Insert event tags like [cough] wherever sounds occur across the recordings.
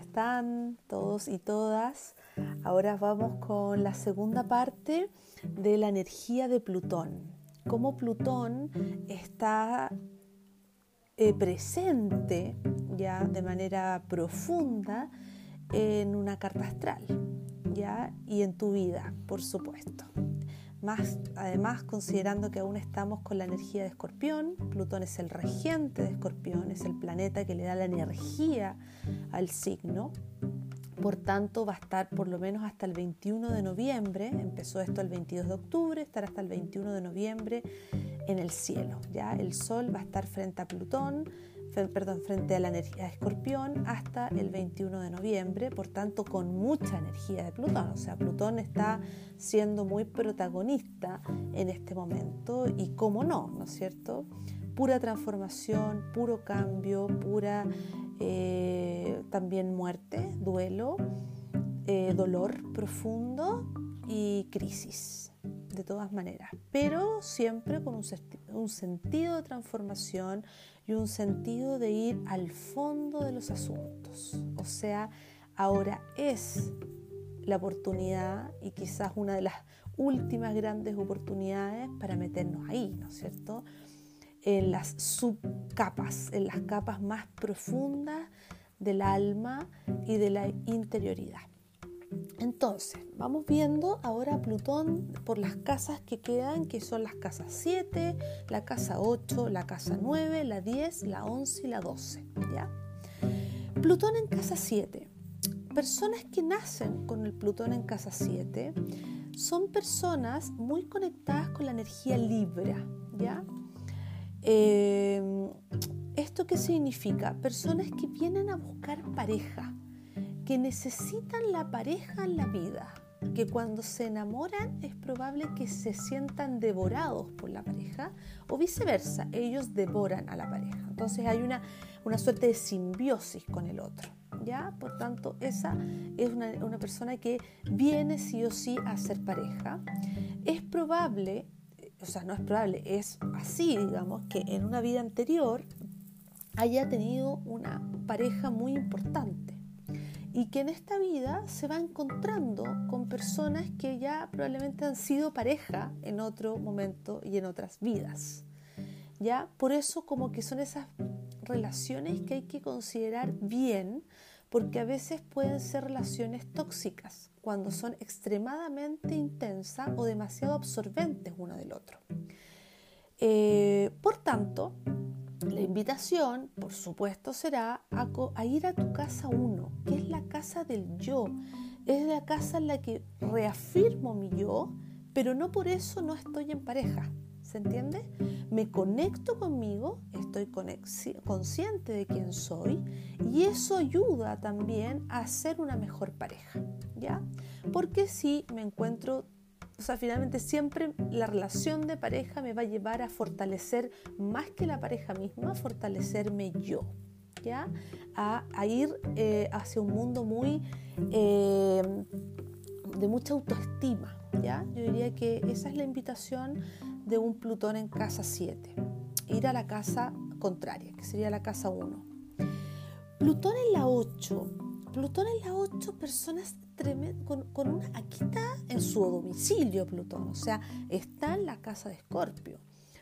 están todos y todas? Ahora vamos con la segunda parte de la energía de Plutón. Cómo Plutón está eh, presente ya de manera profunda en una carta astral, ya y en tu vida, por supuesto. Más, además, considerando que aún estamos con la energía de Escorpión, Plutón es el regente de Escorpión, es el planeta que le da la energía al signo. Por tanto, va a estar por lo menos hasta el 21 de noviembre, empezó esto el 22 de octubre, estará hasta el 21 de noviembre en el cielo. Ya el Sol va a estar frente a Plutón, perdón, frente a la energía de Escorpión hasta el 21 de noviembre, por tanto con mucha energía de Plutón. O sea, Plutón está siendo muy protagonista en este momento y cómo no, ¿no es cierto? Pura transformación, puro cambio, pura eh, también muerte, duelo, eh, dolor profundo y crisis de todas maneras, pero siempre con un, sentido de transformación y un sentido de ir al fondo de los asuntos. O sea, ahora es la oportunidad y quizás una de las últimas grandes oportunidades para meternos ahí, ¿no es cierto? En las subcapas, en las capas más profundas del alma y de la interioridad. Entonces, vamos viendo ahora Plutón por las casas que quedan, que son las casas 7, la casa 8, la casa 9, la 10, la 11 y la 12. ¿ya? Plutón en casa 7. Personas que nacen con el Plutón en casa 7 son personas muy conectadas con la energía Libra. ¿ya? Eh, ¿Esto qué significa? Personas que vienen a buscar pareja que necesitan la pareja en la vida, que cuando se enamoran es probable que se sientan devorados por la pareja o viceversa, ellos devoran a la pareja. Entonces hay una, una suerte de simbiosis con el otro. ¿ya? Por tanto, esa es una, una persona que viene sí o sí a ser pareja. Es probable, o sea, no es probable, es así, digamos, que en una vida anterior haya tenido una pareja muy importante y que en esta vida se va encontrando con personas que ya probablemente han sido pareja en otro momento y en otras vidas. ¿Ya? Por eso como que son esas relaciones que hay que considerar bien porque a veces pueden ser relaciones tóxicas cuando son extremadamente intensas o demasiado absorbentes uno del otro. Eh, por tanto, la invitación, por supuesto, será a, ir a tu casa uno, que es la casa del yo. Es la casa en la que reafirmo mi yo, pero no por eso no estoy en pareja. ¿Se entiende? Me conecto conmigo, estoy consciente de quién soy y eso ayuda también a ser una mejor pareja, ¿ya? Porque si me encuentro o sea, finalmente siempre la relación de pareja me va a llevar a fortalecer más que la pareja misma, fortalecerme yo, ¿ya? A, ir eh, hacia un mundo muy eh, de mucha autoestima, ¿ya? Yo diría que esa es la invitación de un Plutón en casa 7, ir a la casa contraria, que sería la casa 1. Plutón en la 8. Plutón en la 8, personas con, con, una, aquí está en su domicilio Plutón, o sea, está en la casa de Escorpio.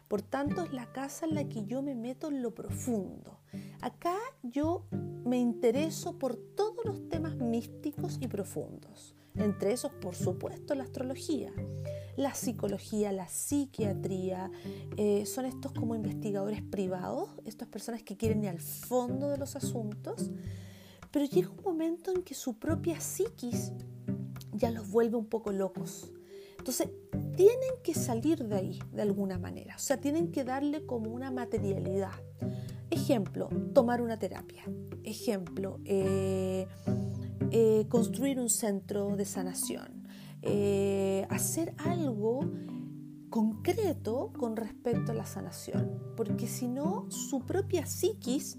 Por tanto, es la casa en la que yo me meto en lo profundo. Acá yo me intereso por todos los temas místicos y profundos. Entre esos, por supuesto, la astrología, la psicología, la psiquiatría. Eh, son estos como investigadores privados, estas personas que quieren ir al fondo de los asuntos pero llega un momento en que su propia psiquis ya los vuelve un poco locos. Entonces, tienen que salir de ahí de alguna manera, o sea, tienen que darle como una materialidad. Ejemplo, tomar una terapia. Ejemplo, eh, eh, construir un centro de sanación. Eh, hacer algo concreto con respecto a la sanación, porque si no, su propia psiquis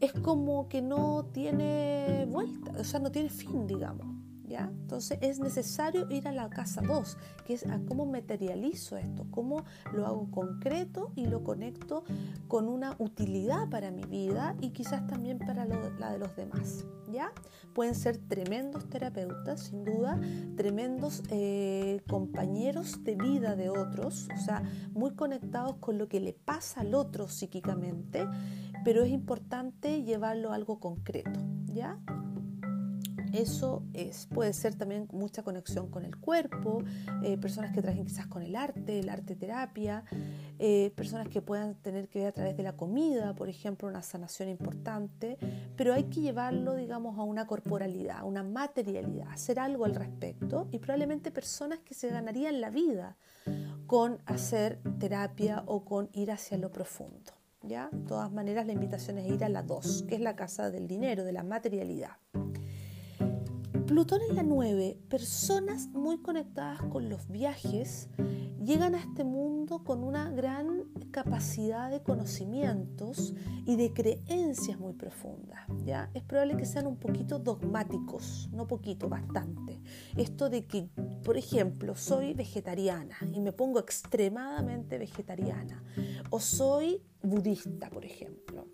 es como que no tiene vuelta, o sea, no tiene fin, digamos. ¿Ya? Entonces es necesario ir a la casa 2, que es a cómo materializo esto, cómo lo hago concreto y lo conecto con una utilidad para mi vida y quizás también para la de los demás. ¿ya? Pueden ser tremendos terapeutas, sin duda, tremendos eh, compañeros de vida de otros, o sea, muy conectados con lo que le pasa al otro psíquicamente, pero es importante llevarlo a algo concreto, ¿ya? Eso es, puede ser también mucha conexión con el cuerpo, eh, personas que trabajen quizás con el arte, el arte terapia, eh, personas que puedan tener que ver a través de la comida, por ejemplo, una sanación importante, pero hay que llevarlo, digamos, a una corporalidad, a una materialidad, hacer algo al respecto y probablemente personas que se ganarían la vida con hacer terapia o con ir hacia lo profundo. De todas maneras, la invitación es ir a la 2, que es la casa del dinero, de la materialidad. Plutón en la 9, personas muy conectadas con los viajes llegan a este mundo con una gran capacidad de conocimientos y de creencias muy profundas. ¿ya? Es probable que sean un poquito dogmáticos, no poquito, bastante. Esto de que, por ejemplo, soy vegetariana y me pongo extremadamente vegetariana, o soy budista, por ejemplo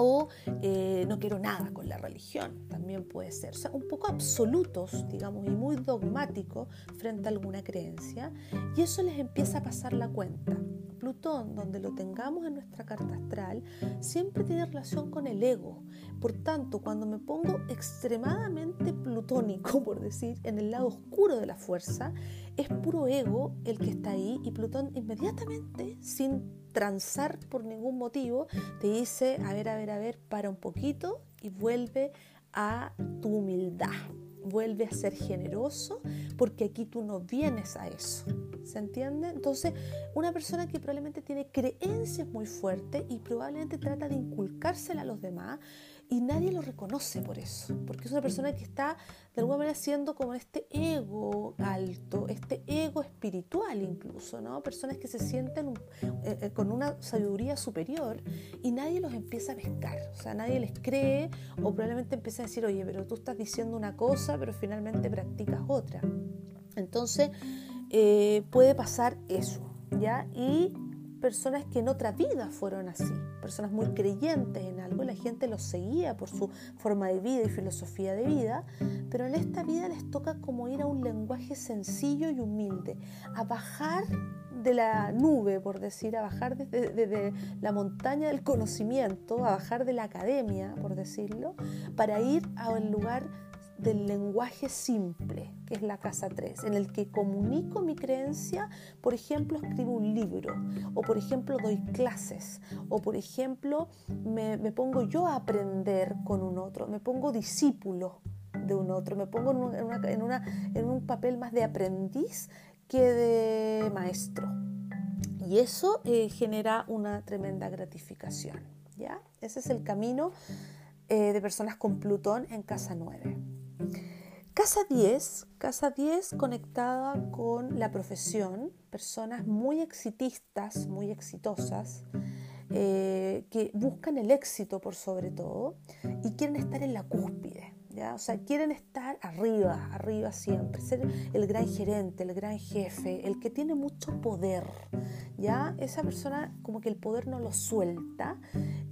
o eh, no quiero nada con la religión, también puede ser. O sea, un poco absolutos, digamos, y muy dogmáticos frente a alguna creencia, y eso les empieza a pasar la cuenta. Plutón, donde lo tengamos en nuestra carta astral, siempre tiene relación con el ego. Por tanto, cuando me pongo extremadamente plutónico, [laughs] por decir, en el lado oscuro de la fuerza, es puro ego el que está ahí y Plutón inmediatamente, sin transar por ningún motivo, te dice, a ver, a ver, a ver, para un poquito y vuelve a tu humildad, vuelve a ser generoso, porque aquí tú no vienes a eso. ¿Se entiende? Entonces, una persona que probablemente tiene creencias muy fuertes y probablemente trata de inculcársela a los demás, y nadie lo reconoce por eso, porque es una persona que está de alguna manera siendo como este ego alto, este ego espiritual incluso, ¿no? Personas que se sienten eh, eh, con una sabiduría superior y nadie los empieza a pescar, o sea, nadie les cree o probablemente empieza a decir, oye, pero tú estás diciendo una cosa, pero finalmente practicas otra. Entonces, eh, puede pasar eso, ¿ya? Y personas que en otra vida fueron así, personas muy creyentes en algo, la gente los seguía por su forma de vida y filosofía de vida, pero en esta vida les toca como ir a un lenguaje sencillo y humilde, a bajar de la nube, por decir, a bajar desde, la montaña del conocimiento, a bajar de la academia, por decirlo, para ir a un lugar del lenguaje simple, que es la casa 3, en el que comunico mi creencia, por ejemplo, escribo un libro, o por ejemplo, doy clases, o por ejemplo, me, pongo yo a aprender con un otro, me pongo discípulo de un otro, me pongo en, un papel más de aprendiz que de maestro. Y eso eh, genera una tremenda gratificación. ¿ya? Ese es el camino eh, de personas con Plutón en casa 9. Casa 10, casa 10 conectada con la profesión, personas muy exitistas, muy exitosas, eh, que buscan el éxito por sobre todo y quieren estar en la cúspide. O sea, quieren estar arriba, arriba siempre, ser el gran gerente, el gran jefe, el que tiene mucho poder, ¿ya? Esa persona como que el poder no lo suelta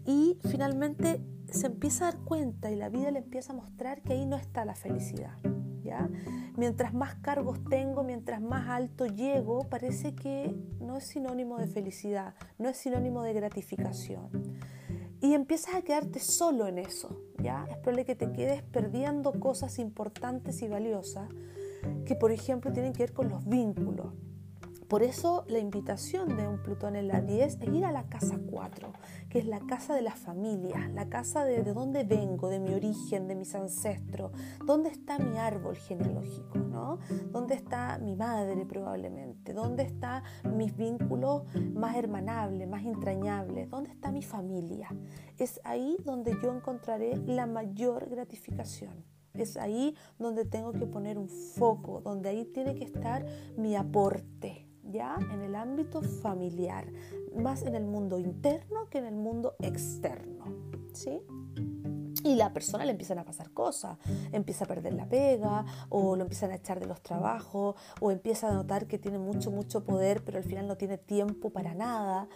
y finalmente se empieza a dar cuenta y la vida le empieza a mostrar que ahí no está la felicidad. ¿ya? Mientras más cargos tengo, mientras más alto llego, parece que no es sinónimo de felicidad, no es sinónimo de gratificación. Y empiezas a quedarte solo en eso. ¿Ya? Es probable que te quedes perdiendo cosas importantes y valiosas que, por ejemplo, tienen que ver con los vínculos por eso la invitación de un Plutón en la 10 es ir a la casa 4, que es la casa de la familia, la casa de, de dónde vengo, de mi origen, de mis ancestros, dónde está mi árbol genealógico, ¿no? ¿Dónde está mi madre probablemente? ¿Dónde están mis vínculos más hermanables, más entrañables? ¿Dónde está mi familia? Es ahí donde yo encontraré la mayor gratificación. Es ahí donde tengo que poner un foco, donde ahí tiene que estar mi aporte ya en el ámbito familiar, más en el mundo interno que en el mundo externo. ¿sí? y la persona le empiezan a pasar cosas, empieza a perder la pega o lo empiezan a echar de los trabajos o empieza a notar que tiene mucho, mucho poder pero al final no tiene tiempo para nada,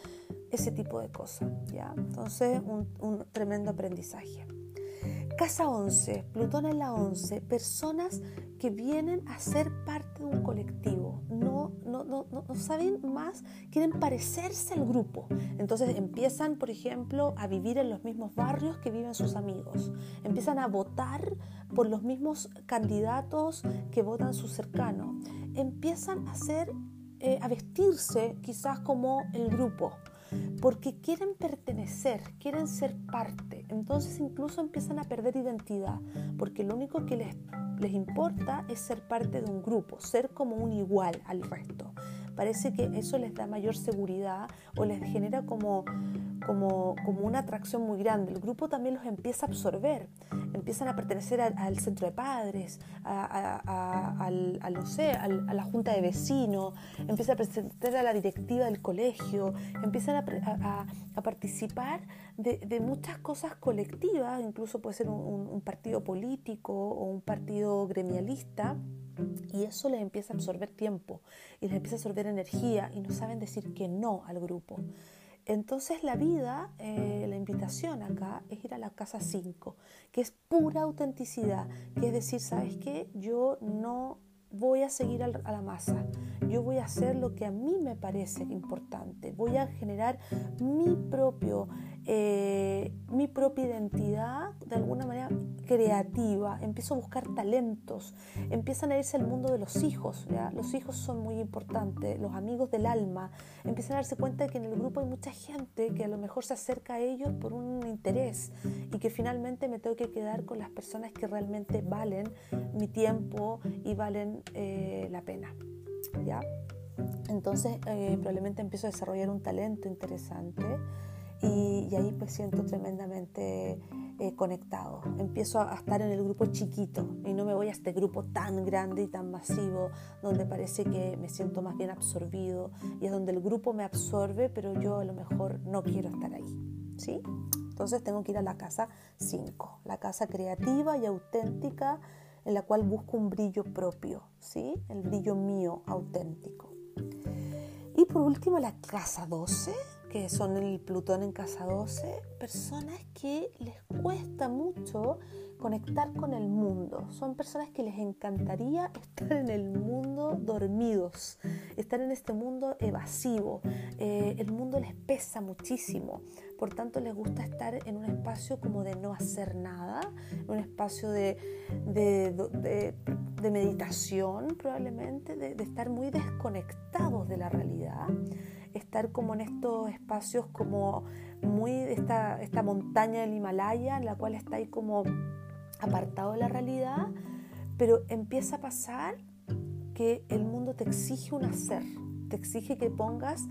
ese tipo de cosas. ¿ya? Entonces un, un tremendo aprendizaje. Casa 11, Plutón en la 11, personas que vienen a ser parte de un colectivo, no, no, no, no, saben más, quieren parecerse al grupo. Entonces empiezan, por ejemplo, a vivir en los mismos barrios que viven sus amigos, empiezan a votar por los mismos candidatos que votan sus cercanos, empiezan a, eh, a vestirse quizás como el grupo porque quieren pertenecer, quieren ser parte. Entonces incluso empiezan a perder identidad, porque lo único que les, les importa es ser parte de un grupo, ser como un igual al resto. Parece que eso les da mayor seguridad o les genera como como, una atracción muy grande. El grupo también los empieza a absorber, empiezan a pertenecer al centro de padres, a, no sé, a la junta de vecinos, empiezan a pertenecer a la directiva del colegio, empiezan a, participar de, muchas cosas colectivas, incluso puede ser un partido político o un partido gremialista. Y eso les empieza a absorber tiempo y les empieza a absorber energía y no saben decir que no al grupo. Entonces la vida, eh, la invitación acá es ir a la casa 5, que es pura autenticidad, que es decir, ¿sabes qué? Yo no voy a seguir a la masa, yo voy a hacer lo que a mí me parece importante, voy a generar mi propio eh, mi propia identidad de alguna manera creativa, empiezo a buscar talentos, empiezan a irse al mundo de los hijos, ¿ya? los hijos son muy importantes, los amigos del alma, empiezan a darse cuenta de que en el grupo hay mucha gente que a lo mejor se acerca a ellos por un interés y que finalmente me tengo que quedar con las personas que realmente valen mi tiempo y valen eh, la pena. ¿ya? Entonces eh, probablemente empiezo a desarrollar un talento interesante y, ahí pues siento tremendamente eh, conectado. Empiezo a, estar en el grupo chiquito y no me voy a este grupo tan grande y tan masivo donde parece que me siento más bien absorbido y es donde el grupo me absorbe pero yo a lo mejor no quiero estar ahí. ¿sí? Entonces tengo que ir a la casa 5, la casa creativa y auténtica en la cual busco un brillo propio, ¿sí? el brillo mío auténtico. Y por último la casa 12 que son el Plutón en casa 12, personas que les cuesta mucho conectar con el mundo. Son personas que les encantaría [laughs] estar en el mundo dormidos, estar en este mundo evasivo. Eh, el mundo les pesa muchísimo, por tanto les gusta estar en un espacio como de no hacer nada, un espacio de, de, meditación probablemente, de estar muy desconectados de la realidad estar como en estos espacios como muy esta, esta montaña del Himalaya en la cual está ahí como apartado de la realidad, pero empieza a pasar que el mundo te exige un hacer, te exige que pongas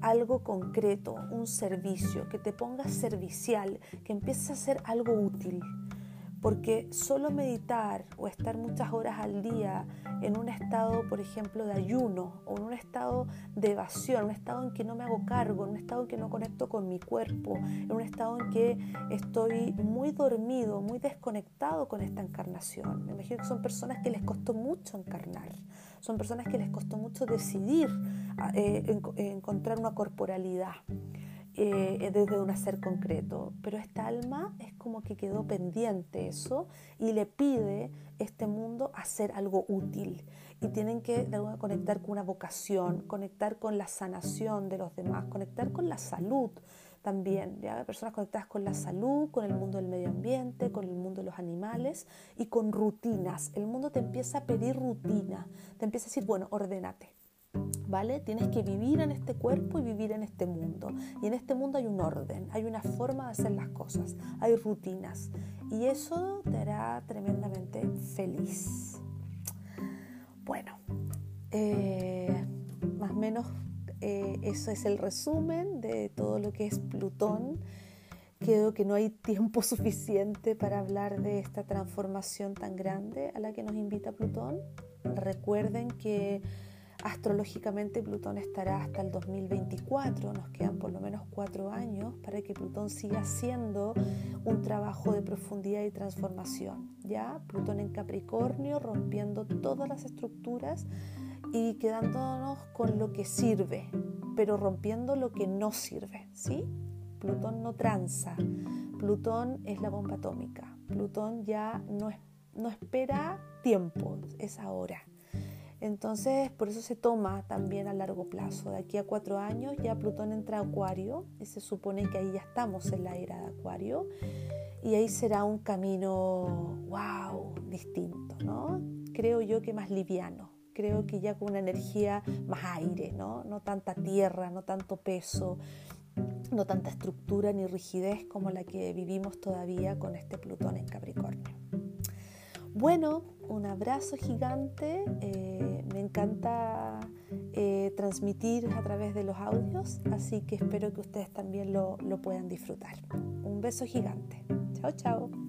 algo concreto, un servicio, que te pongas servicial, que empieces a hacer algo útil porque solo meditar o estar muchas horas al día en un estado, por ejemplo, de ayuno o en un estado de evasión, un estado en que no me hago cargo, en un estado en que no conecto con mi cuerpo, en un estado en que estoy muy dormido, muy desconectado con esta encarnación. Me imagino que son personas que les costó mucho encarnar, son personas que les costó mucho decidir eh, encontrar una corporalidad. Eh, desde un hacer concreto, pero esta alma es como que quedó pendiente eso y le pide este mundo hacer algo útil y tienen que conectar con una vocación, conectar con la sanación de los demás, conectar con la salud también, ¿ya? personas conectadas con la salud, con el mundo del medio ambiente, con el mundo de los animales y con rutinas. El mundo te empieza a pedir rutina, te empieza a decir, bueno, ordénate ¿vale? Tienes que vivir en este cuerpo y vivir en este mundo. Y en este mundo hay un orden, hay una forma de hacer las cosas, hay rutinas. Y eso te hará tremendamente feliz. Bueno, eh, más o menos eh, eso es el resumen de todo lo que es Plutón. Creo que no hay tiempo [laughs] suficiente para hablar de esta transformación tan grande a la que nos invita Plutón. Recuerden que Astrológicamente Plutón estará hasta el 2024, nos quedan por lo menos cuatro años para que Plutón siga haciendo un trabajo de profundidad y transformación. Ya Plutón en Capricornio rompiendo todas las estructuras y quedándonos con lo que sirve, pero rompiendo lo que no sirve, ¿sí? Plutón no tranza, Plutón es la bomba atómica, Plutón ya no, no espera tiempo, es ahora. Entonces, por eso se toma también a largo plazo. De aquí a cuatro años ya Plutón entra a Acuario y se supone que ahí ya estamos en la era de Acuario y ahí será un camino, wow, distinto, ¿no? Creo yo que más liviano, creo que ya con una energía más aire, ¿no? No tanta tierra, no tanto peso, no tanta estructura ni rigidez como la que vivimos todavía con este Plutón en Capricornio. Bueno, un abrazo gigante. Eh, me encanta eh, transmitir a través de los audios, así que espero que ustedes también lo, lo puedan disfrutar. Un beso gigante. Chao, chao.